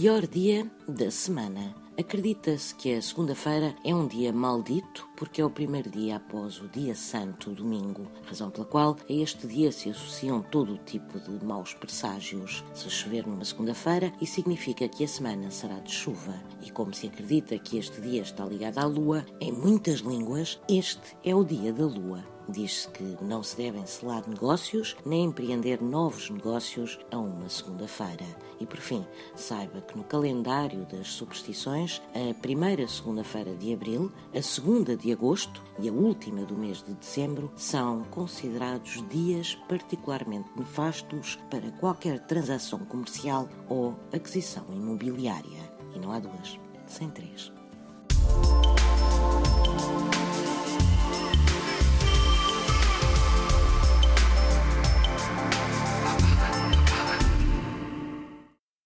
pior dia da semana. Acredita-se que a segunda-feira é um dia maldito porque é o primeiro dia após o dia santo, domingo, razão pela qual a este dia se associam todo o tipo de maus presságios. Se chover numa segunda-feira, isso significa que a semana será de chuva. E como se acredita que este dia está ligado à lua, em muitas línguas, este é o dia da lua. Diz-se que não se devem selar negócios nem empreender novos negócios a uma segunda-feira. E por fim, saiba que no calendário das superstições, a primeira segunda-feira de abril, a segunda de agosto e a última do mês de dezembro são considerados dias particularmente nefastos para qualquer transação comercial ou aquisição imobiliária. E não há duas, sem três.